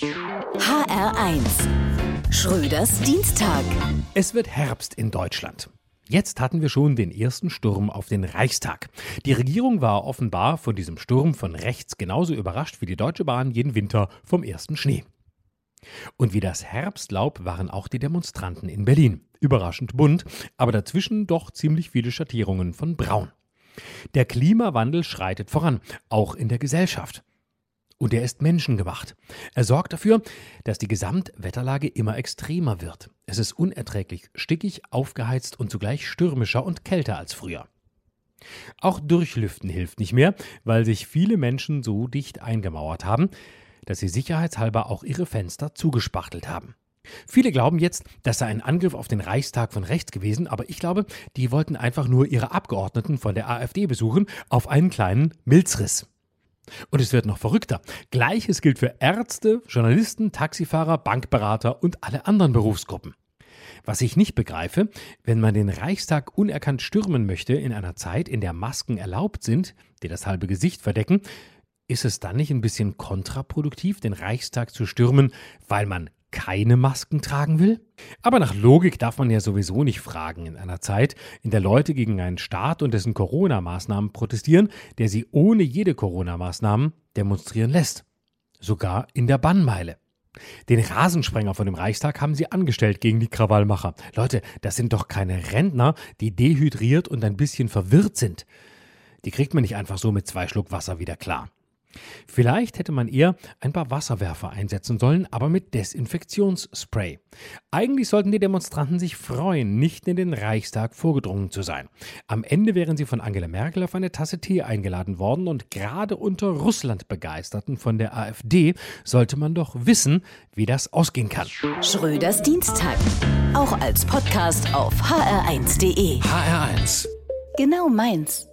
HR1 Schröders Dienstag. Es wird Herbst in Deutschland. Jetzt hatten wir schon den ersten Sturm auf den Reichstag. Die Regierung war offenbar von diesem Sturm von rechts genauso überrascht wie die Deutsche Bahn jeden Winter vom ersten Schnee. Und wie das Herbstlaub waren auch die Demonstranten in Berlin. Überraschend bunt, aber dazwischen doch ziemlich viele Schattierungen von Braun. Der Klimawandel schreitet voran, auch in der Gesellschaft. Und er ist menschengemacht. Er sorgt dafür, dass die Gesamtwetterlage immer extremer wird. Es ist unerträglich stickig, aufgeheizt und zugleich stürmischer und kälter als früher. Auch Durchlüften hilft nicht mehr, weil sich viele Menschen so dicht eingemauert haben, dass sie sicherheitshalber auch ihre Fenster zugespachtelt haben. Viele glauben jetzt, das sei ein Angriff auf den Reichstag von rechts gewesen, aber ich glaube, die wollten einfach nur ihre Abgeordneten von der AfD besuchen auf einen kleinen Milzriss. Und es wird noch verrückter. Gleiches gilt für Ärzte, Journalisten, Taxifahrer, Bankberater und alle anderen Berufsgruppen. Was ich nicht begreife, wenn man den Reichstag unerkannt stürmen möchte in einer Zeit, in der Masken erlaubt sind, die das halbe Gesicht verdecken, ist es dann nicht ein bisschen kontraproduktiv, den Reichstag zu stürmen, weil man keine Masken tragen will? Aber nach Logik darf man ja sowieso nicht fragen in einer Zeit, in der Leute gegen einen Staat und dessen Corona-Maßnahmen protestieren, der sie ohne jede Corona-Maßnahmen demonstrieren lässt. Sogar in der Bannmeile. Den Rasensprenger von dem Reichstag haben sie angestellt gegen die Krawallmacher. Leute, das sind doch keine Rentner, die dehydriert und ein bisschen verwirrt sind. Die kriegt man nicht einfach so mit zwei Schluck Wasser wieder klar. Vielleicht hätte man eher ein paar Wasserwerfer einsetzen sollen, aber mit Desinfektionsspray. Eigentlich sollten die Demonstranten sich freuen, nicht in den Reichstag vorgedrungen zu sein. Am Ende wären sie von Angela Merkel auf eine Tasse Tee eingeladen worden und gerade unter Russland-Begeisterten von der AfD sollte man doch wissen, wie das ausgehen kann. Schröders Dienstag. Auch als Podcast auf hr1.de. HR1. Genau meins.